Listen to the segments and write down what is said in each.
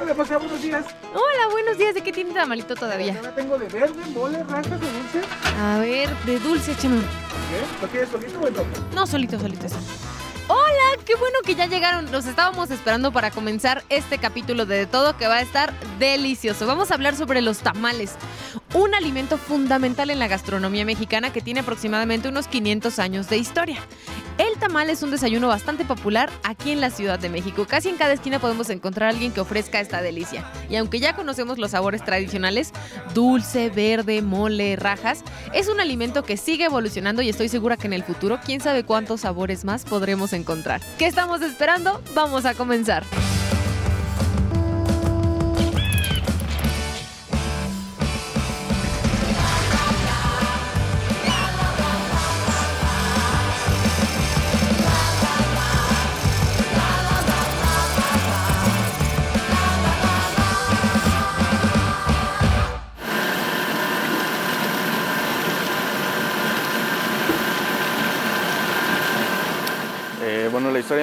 Hola, Pasea, buenos días. Hola, buenos días. ¿De qué tiene tamalito todavía? Ahora tengo de verde, mole, rajas, de dulce. A ver, de dulce, échame. ¿Qué? ¿Lo quieres solito o en doble? No, solito, solito eso. Hola, qué bueno que ya llegaron. Los estábamos esperando para comenzar este capítulo de De Todo que va a estar delicioso. Vamos a hablar sobre los tamales, un alimento fundamental en la gastronomía mexicana que tiene aproximadamente unos 500 años de historia. El tamal es un desayuno bastante popular aquí en la Ciudad de México. Casi en cada esquina podemos encontrar a alguien que ofrezca esta delicia. Y aunque ya conocemos los sabores tradicionales, dulce, verde, mole, rajas, es un alimento que sigue evolucionando y estoy segura que en el futuro, quién sabe cuántos sabores más podremos encontrar. ¿Qué estamos esperando? Vamos a comenzar.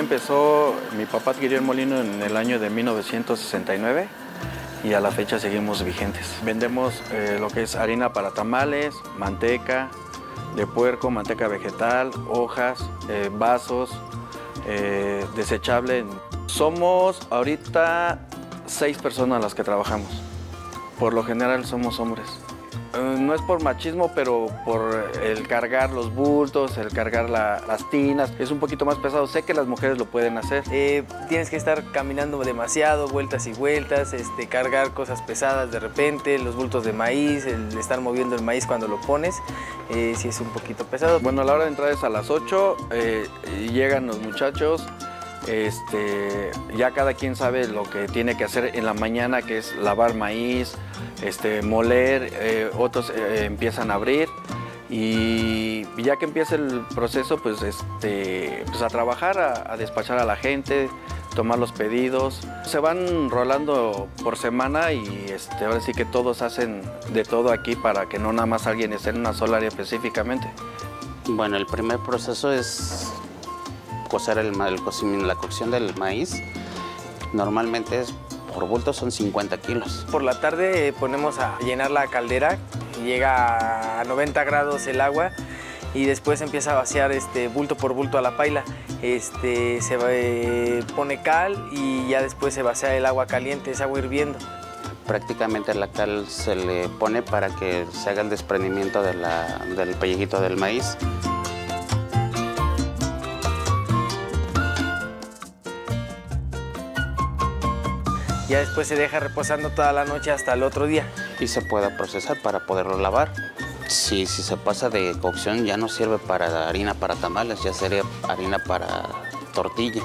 Empezó, mi papá adquirió el molino en el año de 1969 y a la fecha seguimos vigentes. Vendemos eh, lo que es harina para tamales, manteca de puerco, manteca vegetal, hojas, eh, vasos, eh, desechable. Somos ahorita seis personas las que trabajamos. Por lo general somos hombres. Eh, No es por machismo, pero por el cargar los bultos, el cargar la- las tinas, es un poquito más pesado. Sé que las mujeres lo pueden hacer. Eh, tienes que estar caminando demasiado, vueltas y vueltas, este, cargar cosas pesadas de repente, los bultos de maíz, el estar moviendo el maíz cuando lo pones, eh, sí es un poquito pesado. Bueno, la hora de entrada es a las 8, eh, y llegan los muchachos, este, ya cada quien sabe lo que tiene que hacer en la mañana, que es lavar maíz, este, moler, eh, otros eh, empiezan a abrir y ya que empieza el proceso, pues, este, pues a trabajar, a, despachar a la gente, tomar los pedidos. Se van rolando por semana y este, ahora sí que todos hacen de todo aquí para que no nada más alguien esté en una sola área específicamente. Bueno, el primer proceso es cocer el, el coci- la cocción del maíz. Normalmente es por bulto son 50 kilos. Por la tarde ponemos a llenar la caldera, llega a 90 grados el agua y después empieza a vaciar este, bulto por bulto a la paila. Este, se eh, pone cal y ya después se vacía el agua caliente, es agua hirviendo. Prácticamente la cal se le pone para que se haga el desprendimiento de la- del pellejito del maíz. Ya después se deja reposando toda la noche hasta el otro día. y se pueda procesar para poderlo lavar. Si, si se pasa de cocción ya no sirve para harina para tamales, ya sería harina para tortilla.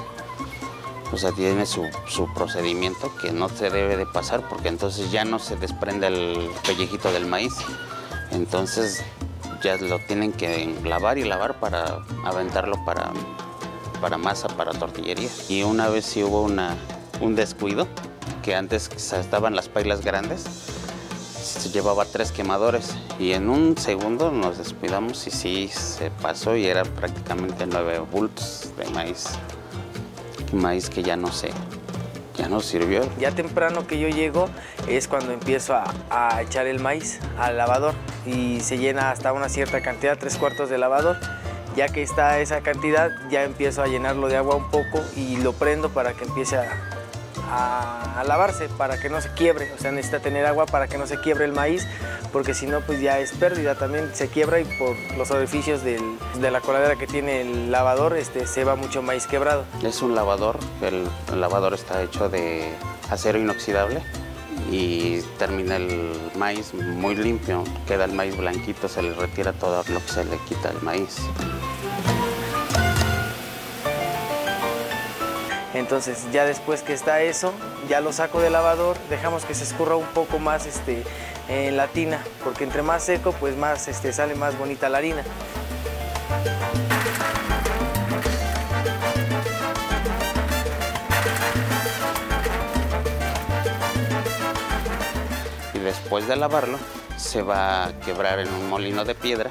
O sea, tiene su, su procedimiento que no se debe de pasar porque entonces ya no se desprende el pellejito del maíz. Entonces ya lo tienen que lavar y lavar para aventarlo para, para masa, para tortillería. Y una vez sí hubo una, un descuido, que antes estaban las pailas grandes, se llevaba tres quemadores y en un segundo nos descuidamos y sí se pasó y era prácticamente nueve bultos de maíz. Maíz que ya no sé, ya no sirvió. Ya temprano que yo llego es cuando empiezo a, a echar el maíz al lavador y se llena hasta una cierta cantidad, tres cuartos de lavador. Ya que está esa cantidad, ya empiezo a llenarlo de agua un poco y lo prendo para que empiece a, a- lavarse, para que no se quiebre. O sea, necesita tener agua para que no se quiebre el maíz, porque si no, pues ya es pérdida. También se quiebra y por los orificios del- de la coladera que tiene el lavador, este, se va mucho maíz quebrado. Es un lavador, el, el lavador está hecho de acero inoxidable y termina el maíz muy limpio, queda el maíz blanquito, se le retira todo lo que se le quita el maíz. Entonces ya después que está eso, ya lo saco del lavador, dejamos que se escurra un poco más este, en la tina, porque entre más seco, pues más este, sale más bonita la harina. y después de lavarlo se va a quebrar en un molino de piedra,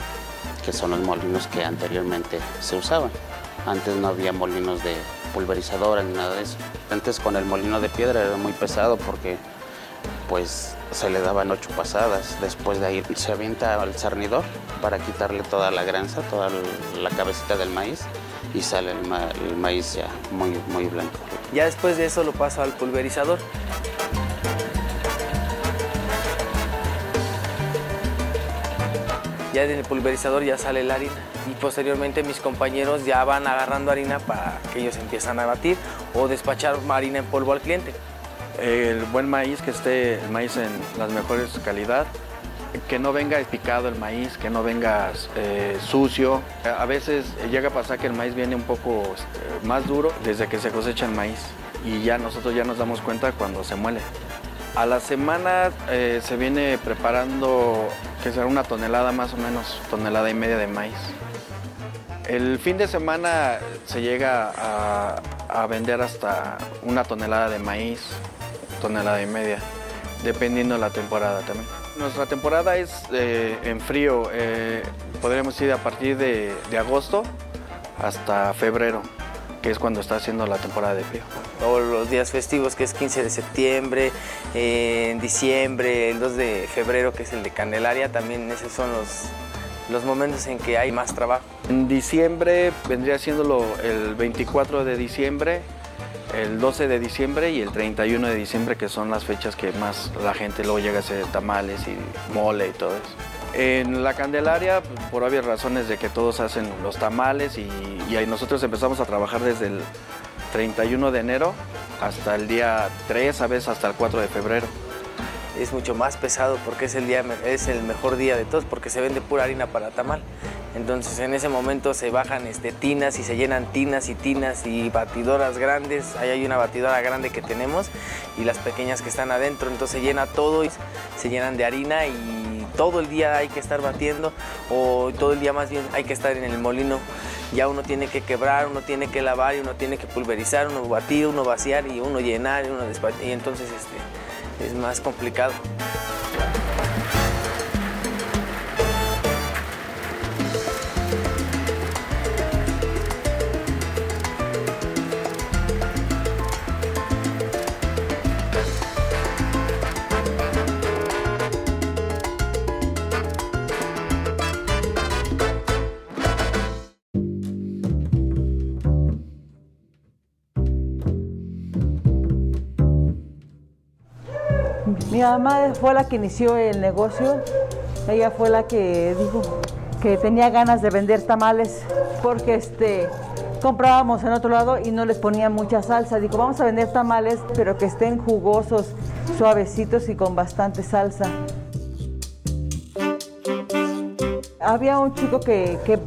que son los molinos que anteriormente se usaban. Antes no había molinos de, pulverizadora ni nada de eso. Antes con el molino de piedra era muy pesado porque pues se le daban ocho pasadas. Después de ahí se avienta al cernidor para quitarle toda la granza, toda la cabecita del maíz y sale el, el maíz ya muy, muy blanco. Ya después de eso lo paso al pulverizador. Ya del pulverizador ya sale la harina y posteriormente mis compañeros ya van agarrando harina para que ellos empiezan a batir o despachar harina en polvo al cliente. El buen maíz, que esté el maíz en las mejores calidad, que no venga picado el maíz, que no venga eh, sucio. A veces llega a pasar que el maíz viene un poco este, más duro desde que se cosecha el maíz y ya nosotros ya nos damos cuenta cuando se muele. A la semana eh, se viene preparando, que será una tonelada más o menos, tonelada y media de maíz. El fin de semana se llega a, vender hasta una tonelada de maíz, tonelada y media, dependiendo de la temporada también. Nuestra temporada es eh, en frío, eh, podríamos ir a partir de, de agosto hasta febrero, que es cuando está haciendo la temporada de frío. O los días festivos que es 15 de septiembre, eh, en diciembre, el 2 de febrero que es el de Candelaria, también esos son los, los momentos en que hay más trabajo. En diciembre vendría siéndolo el 24 de diciembre, el 12 de diciembre y el 31 de diciembre, que son las fechas que más la gente luego llega a hacer tamales y mole y todo eso. En la Candelaria, por obvias razones de que todos hacen los tamales y, y ahí nosotros empezamos a trabajar desde el 31 de enero hasta el día 3, a veces hasta el 4 de febrero. Es mucho más pesado porque es el, día, es el mejor día de todos porque se vende pura harina para tamal. Entonces en ese momento se bajan este, tinas y se llenan tinas y tinas y batidoras grandes. Ahí hay una batidora grande que tenemos y las pequeñas que están adentro. Entonces se llena todo y se llenan de harina y todo el día hay que estar batiendo o todo el día más bien hay que estar en el molino. Ya uno tiene que quebrar, uno tiene que lavar y uno tiene que pulverizar, uno batir, uno vaciar y uno llenar y uno despachar. Y entonces este, es más complicado. Mi mamá fue la que inició el negocio. Ella fue la que dijo que tenía ganas de vender tamales porque este comprábamos en otro lado y no les ponía mucha salsa. Dijo, vamos a vender tamales, pero que estén jugosos, suavecitos y con bastante salsa. Había un chico que, que-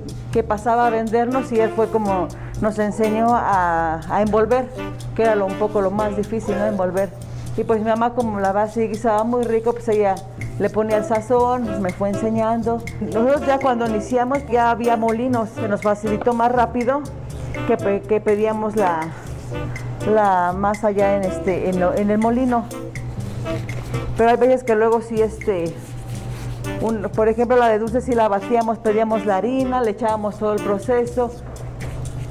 pasaba a vendernos y él fue como nos enseñó a, a envolver, que era un poco lo más difícil, ¿no? Envolver. Y pues mi mamá como la base guisaba muy rico, pues ella le ponía el sazón, me fue enseñando. Nosotros ya cuando iniciamos ya había molinos, se nos facilitó más rápido que, que pedíamos la, la masa ya en, este, en, lo- en el molino. Pero hay veces que luego sí, este, por ejemplo, la de dulce si la batíamos, pedíamos la harina, le echábamos todo el proceso,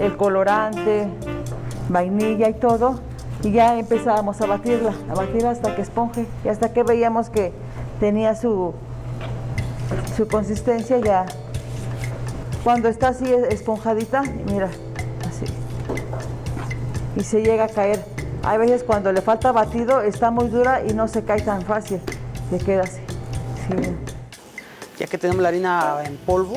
el colorante, vainilla y todo, y ya empezábamos a batirla, a batir hasta que esponje, y hasta que veíamos que tenía su, su consistencia ya. Cuando está así esponjadita, mira, así, y se llega a caer. Hay veces cuando le falta batido, está muy dura y no se cae tan fácil, se queda así. Ya que tenemos la harina en polvo,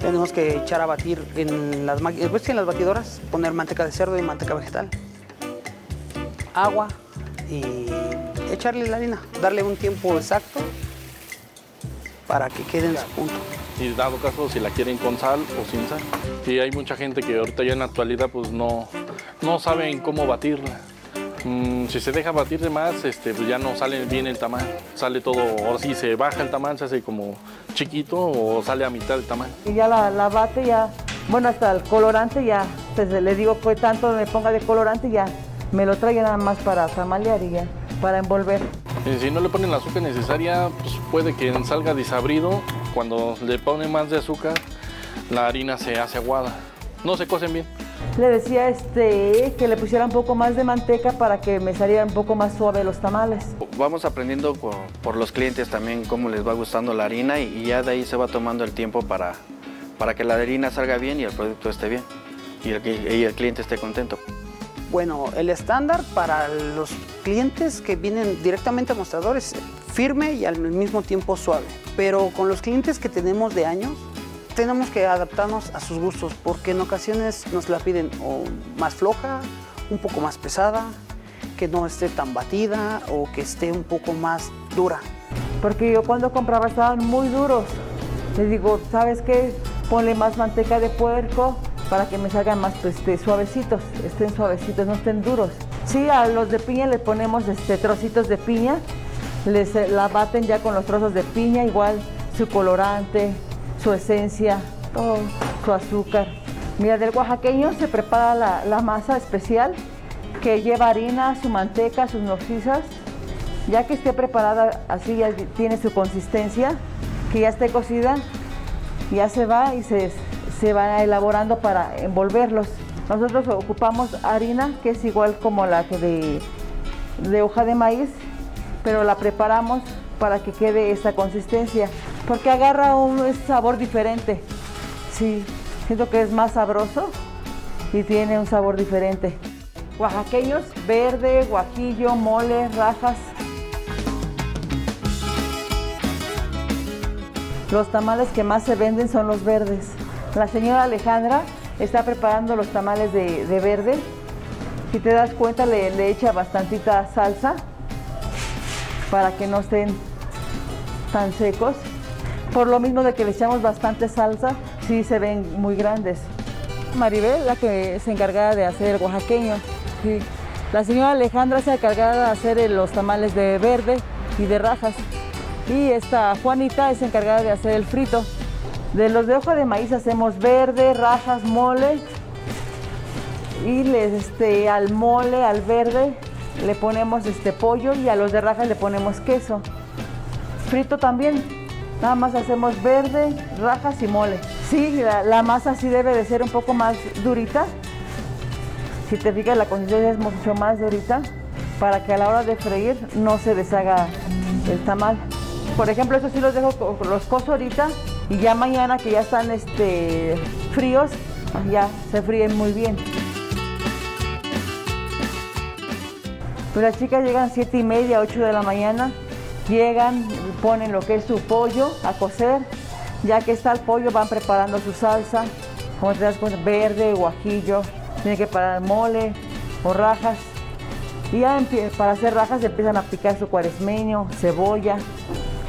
tenemos que echar a batir en las pues, en las batidoras, poner manteca de cerdo y manteca vegetal, agua y echarle la harina, darle un tiempo exacto para que quede en su punto. y dado caso si la quieren con sal o sin sal. Y hay mucha gente que ahorita ya en la actualidad pues no, no saben cómo batirla. Mm, si se deja batir de más, este, pues ya no sale bien el tamaño. Sale todo, ahora sí se baja el tamaño, se hace como chiquito o sale a mitad del tamaño. Y ya la, la bate, ya, bueno, hasta el colorante ya, pues le digo que tanto me ponga de colorante, ya me lo trae nada más para tamalear y ya, para envolver. Y si no le ponen la azúcar necesaria, pues puede que salga desabrido. Cuando le ponen más de azúcar, la harina se hace aguada. No se cocen bien. le decía este, que le pusiera un poco más de manteca para que me salieran un poco más suave los tamales. Vamos aprendiendo por, por los clientes también cómo les va gustando la harina y, y ya de ahí se va tomando el tiempo para, para que la harina salga bien y el producto esté bien y el, y el cliente esté contento. Bueno, el estándar para los clientes que vienen directamente a mostradores, firme y al mismo tiempo suave. Pero con los clientes que tenemos de años, tenemos que adaptarnos a sus gustos, porque en ocasiones nos la piden o más floja, un poco más pesada, que no esté tan batida o que esté un poco más dura. Porque yo cuando compraba estaban muy duros. Les digo, ¿sabes qué? Ponle más manteca de puerco para que me salgan más pues, este, suavecitos, estén suavecitos, no estén duros. Sí, a los de piña le ponemos este, trocitos de piña, les eh, la baten ya con los trozos de piña, igual su colorante, su esencia, todo, su azúcar. Mira, del oaxaqueño se prepara la, masa especial que lleva harina, su manteca, sus nopcisas. Ya que esté preparada así, ya tiene su consistencia, que ya esté cocida, ya se va y se, se va elaborando para envolverlos. Nosotros ocupamos harina, que es igual como la de, de hoja de maíz, pero la preparamos para que quede esa consistencia, porque agarra un sabor diferente. Sí, siento que es más sabroso y tiene un sabor diferente. Oaxaqueños, verde, guajillo, mole, rajas. Los tamales que más se venden son los verdes. La señora Alejandra está preparando los tamales de, de verde. Si te das cuenta, le, le, echa bastantita salsa para que no estén tan secos. Por lo mismo de que le echamos bastante salsa, sí se ven muy grandes. Maribel, la que se encargada de hacer el oaxaqueño. Sí. La señora Alejandra se encargada de hacer los tamales de verde y de rajas. Y esta Juanita es encargada de hacer el frito. De los de hoja de maíz hacemos verde, rajas, mole. Y les, este, al mole, al verde, le ponemos este pollo y a los de rajas le ponemos queso. Frito también. Nada más hacemos verde, rajas y mole. Sí, la, masa sí debe de ser un poco más durita. Si te fijas, la consistencia es mucho más durita para que a la hora de freír no se deshaga el tamal. Por ejemplo, eso sí los dejo, los coso ahorita y ya mañana que ya están este, fríos, ya se fríen muy bien. Pues las chicas llegan siete y media, 8 de la mañana, llegan, ponen lo que es su pollo a cocer, ya que está el pollo van preparando su salsa, como te das verde, guajillo, tiene que parar mole o rajas. Y ya para hacer rajas empiezan a picar su cuaresmeño, cebolla,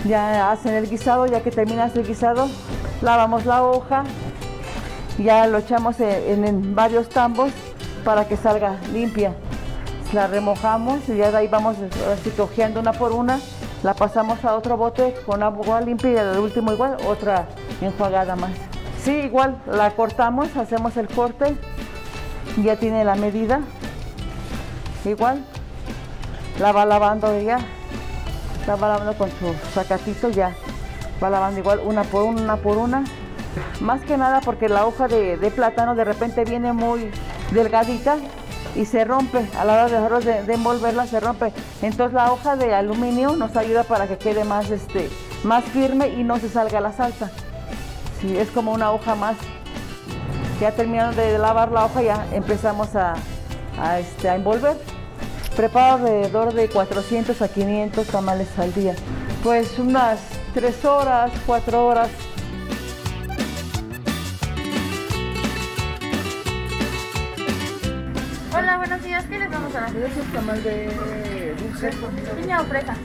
ya hacen el guisado, ya que terminas el guisado, lavamos la hoja, ya lo echamos en, varios tambos para que salga limpia. La remojamos y ya de ahí vamos así una por una, la pasamos a otro bote con agua limpia y al último igual otra enjuagada más. Sí, igual la cortamos, hacemos el corte, ya tiene la medida, igual la va lavando ya va lavando con su sacatito ya. Va lavando igual una por una, una por una. Más que nada porque la hoja de, plátano de repente viene muy delgadita y se rompe. A la hora de, de, envolverla se rompe. Entonces la hoja de aluminio nos ayuda para que quede más este más firme y no se salga la salsa. Sí, es como una hoja más. Ya terminando de lavar la hoja ya empezamos a, este, a envolver Preparo alrededor de 400 a 500 tamales al día. Pues unas 3 horas, 4 horas. Hola, buenos días. ¿Qué les vamos a dar? Es un tamal de dulce. Piña o fresa.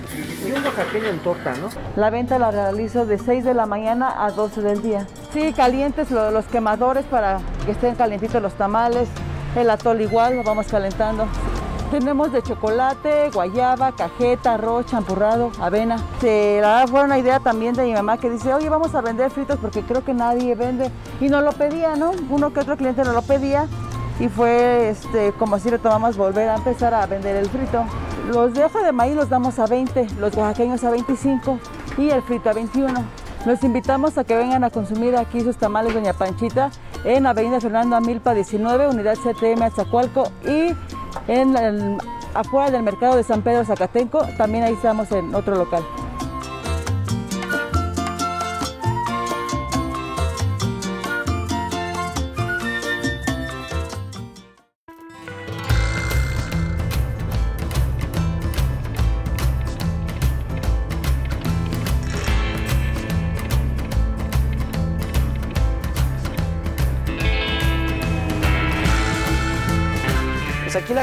Y un oaxaqueño en torta, ¿no? La venta la realizo de 6 de la mañana a 12 del día. Sí, calientes los, los quemadores para que estén calientitos los tamales. El atol igual, lo vamos calentando. Tenemos de chocolate, guayaba, cajeta, arroz, champurrado, avena. Se, la fue una idea también de mi mamá que dice, oye, vamos a vender fritos porque creo que nadie vende. Y no lo pedía, ¿no? Uno que otro cliente no lo pedía. Y fue este, como si retomamos volver a empezar a vender el frito. Los de hoja de maíz los damos a 20, los oaxaqueños a 25 y el frito a 21. Los invitamos a que vengan a consumir aquí sus tamales Doña Panchita en Avenida Fernando Amilpa 19, Unidad CTM Azacualco y en el- afuera del mercado de San Pedro Zacatenco, también ahí estamos en otro local.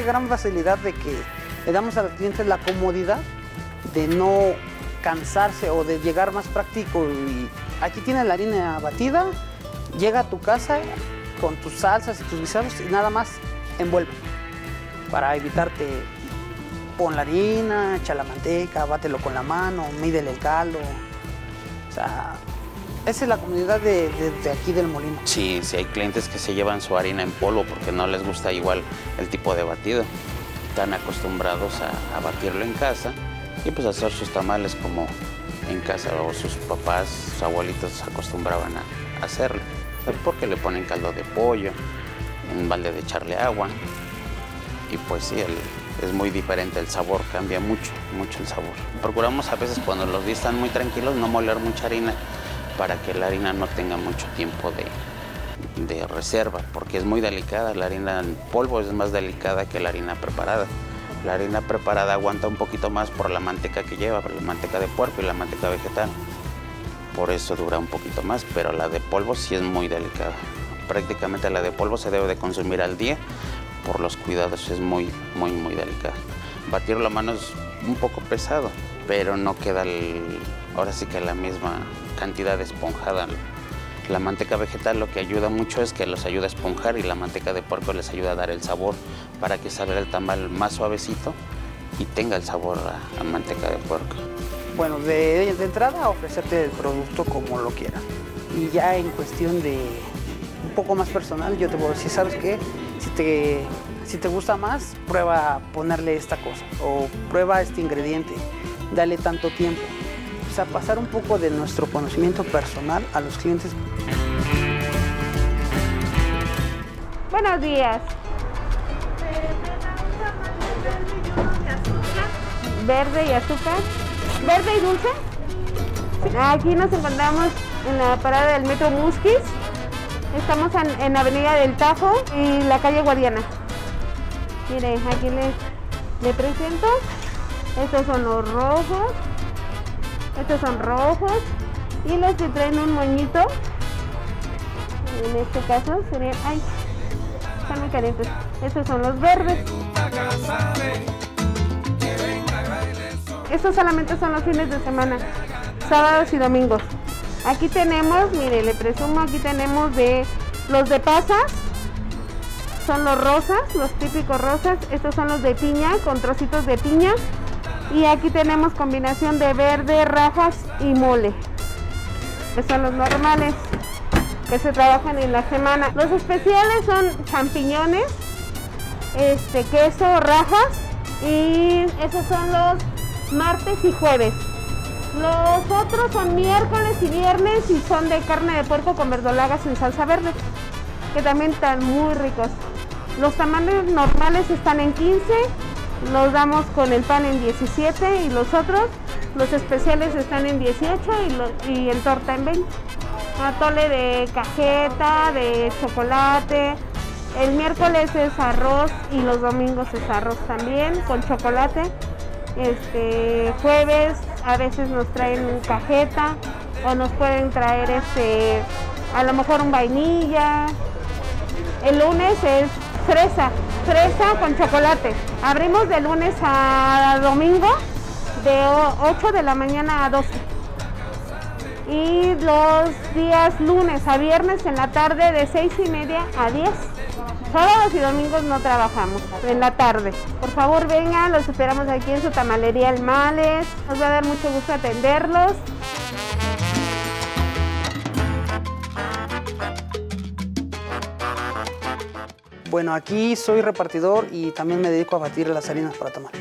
Gran facilidad de que le damos al cliente la comodidad de no cansarse o de llegar más práctico. Y aquí tienes la harina batida, llega a tu casa con tus salsas y tus guisados y nada más envuelve. Para evitarte, pon la harina, echa la manteca, bátelo con la mano, mídele el caldo. O sea, esa es la comunidad de, de- aquí del molino. Sí, sí hay clientes que se llevan su harina en polvo porque no les gusta igual el tipo de batido. Están acostumbrados a, batirlo en casa y pues hacer sus tamales como en casa o sus papás, sus abuelitos acostumbraban a hacerlo. Porque le ponen caldo de pollo, en balde de echarle agua y pues sí, el- es muy diferente el sabor, cambia mucho, mucho el sabor. Procuramos a veces cuando los días están muy tranquilos no moler mucha harina para que la harina no tenga mucho tiempo de, de reserva, porque es muy delicada, la harina en polvo es más delicada que la harina preparada. La harina preparada aguanta un poquito más por la manteca que lleva, por la manteca de puerco y la manteca vegetal. Por eso dura un poquito más, pero la de polvo sí es muy delicada. Prácticamente la de polvo se debe de consumir al día por los cuidados, es muy, muy, muy delicada. Batirlo a mano es un poco pesado, pero no queda el- ahora sí que la misma cantidad de esponjada. La manteca vegetal lo que ayuda mucho es que los ayuda a esponjar y la manteca de puerco les ayuda a dar el sabor para que salga el tamal más suavecito y tenga el sabor a, manteca de puerco. Bueno, de, de entrada ofrecerte el producto como lo quieran. Y ya en cuestión de un poco más personal, yo te puedo decir, ¿sabes qué? Si te, si te gusta más, prueba ponerle esta cosa o prueba este ingrediente, dale tanto tiempo. O sea, pasar un poco de nuestro conocimiento personal a los clientes. Buenos días. Verde y azúcar. ¿Verde y dulce? Aquí nos encontramos en la parada del metro Musquis. Estamos en, en Avenida del Tajo y la calle Guadiana. Mire, aquí les, le presento. Estos son los rojos. Estos son rojos. Y los que traen un moñito. En este caso serían. Ay, están muy calientes. Estos son los verdes. Estos solamente son los fines de semana, sábados y domingos. Aquí tenemos, mire, le presumo, aquí tenemos de los de pasas, son los rosas, los típicos rosas. Estos son los de piña, con trocitos de piña. Y aquí tenemos combinación de verde, rajas y mole, que son los normales que se trabajan en la semana. Los especiales son champiñones, este queso, rajas y esos son los martes y jueves. Los otros son miércoles y viernes y son de carne de puerco con verdolagas en salsa verde, que también están muy ricos. Los tamales normales están en 15, los damos con el pan en 17 y los otros, los especiales están en 18 y, lo- y en torta en 20. Atole de cajeta, de chocolate. El miércoles es arroz y los domingos es arroz también con chocolate. Este jueves a veces nos traen cajeta o nos pueden traer este a lo mejor un vainilla. El lunes es fresa, fresa con chocolate. Abrimos de lunes a domingo de o- 8 de la mañana a 12 y los días lunes a viernes en la tarde de 6 y media a 10. Sábados y domingos no trabajamos, en la tarde. Por favor vengan, los esperamos aquí en su tamalería El Males. Nos va a dar mucho gusto atenderlos. Bueno, aquí soy repartidor y también me dedico a batir las harinas para tamal.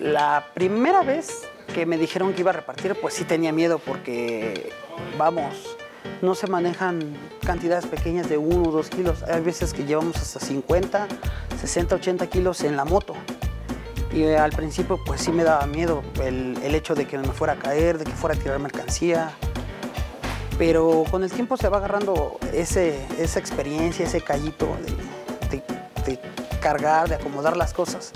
La primera vez que me dijeron que iba a repartir, pues sí tenía miedo porque, vamos, no se manejan cantidades pequeñas de 1 o 2 kilos. Hay veces que llevamos hasta 50, 60, 80 kilos en la moto. Y eh, al principio pues sí me daba miedo el, el hecho de que me fuera a caer, de que fuera a tirar mercancía. Pero con el tiempo se va agarrando ese, esa experiencia, ese callito de, cargar, de acomodar las cosas.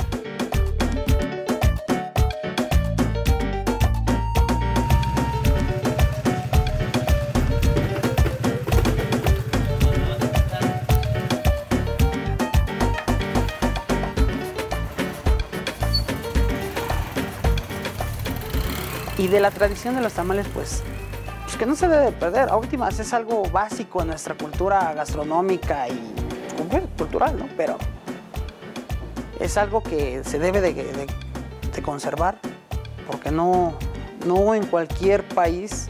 Y de la tradición de los tamales, pues, pues que no se debe perder. A últimas es algo básico en nuestra cultura gastronómica y cultural, ¿no? Pero es algo que se debe de, de- de conservar porque no, no en cualquier país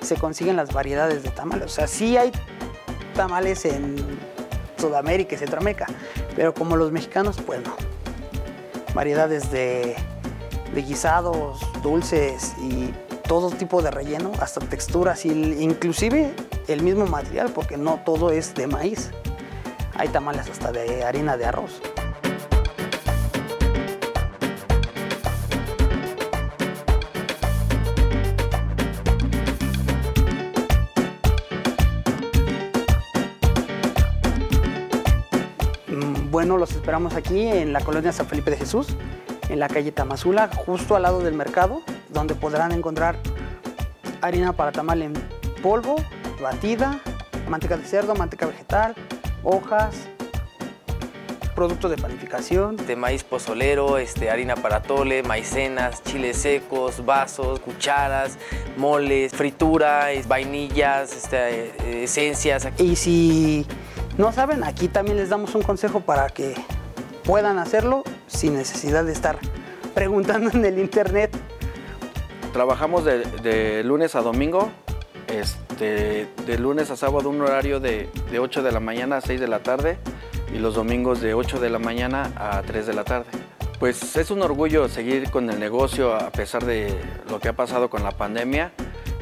se consiguen las variedades de tamales. O sea, sí hay tamales en Sudamérica y Centroamérica, pero como los mexicanos, pues no. Variedades de, de guisados, dulces y todo tipo de relleno, hasta texturas, y inclusive el mismo material, porque no todo es de maíz. Hay tamales hasta de harina de arroz. Mm, Bueno, los esperamos aquí en la colonia San Felipe de Jesús, en la calle Tamazula, justo al lado del mercado, donde podrán encontrar harina para tamal en polvo, batida, manteca de cerdo, manteca vegetal, hojas, productos de panificación. de maíz pozolero, este, harina para tole, maicenas, chiles secos, vasos, cucharas, moles, fritura, vainillas, este, eh, esencias. Y si no saben, aquí también les damos un consejo para que puedan hacerlo sin necesidad de estar preguntando en el internet. Trabajamos de, de lunes a domingo, este, de lunes a sábado un horario de, de 8 de la mañana a 6 de la tarde y los domingos de 8 de la mañana a 3 de la tarde. Pues es un orgullo seguir con el negocio a pesar de lo que ha pasado con la pandemia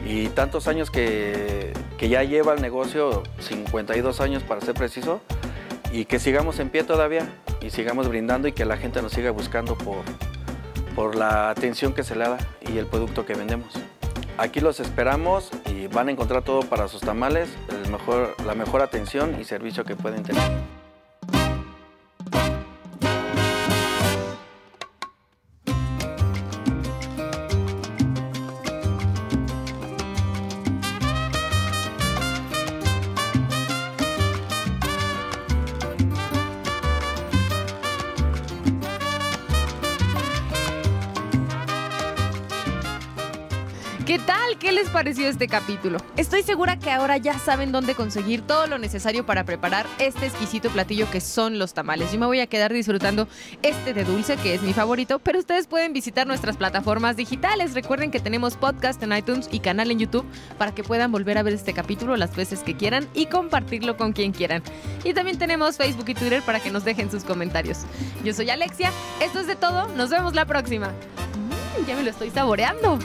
y tantos años que, que ya lleva el negocio, 52 años para ser preciso, y que sigamos en pie todavía y sigamos brindando y que la gente nos siga buscando por, por la atención que se le da y el producto que vendemos. Aquí los esperamos y van a encontrar todo para sus tamales, la mejor atención y servicio que pueden tener. Pareció este capítulo? Estoy segura que ahora ya saben dónde conseguir todo lo necesario para preparar este exquisito platillo que son los tamales. Yo me voy a quedar disfrutando este de dulce, que es mi favorito, pero ustedes pueden visitar nuestras plataformas digitales. Recuerden que tenemos podcast en iTunes y canal en YouTube para que puedan volver a ver este capítulo las veces que quieran y compartirlo con quien quieran. Y también tenemos Facebook y Twitter para que nos dejen sus comentarios. Yo soy Alexia, esto es de todo, nos vemos la próxima. Mm, ya me lo estoy saboreando.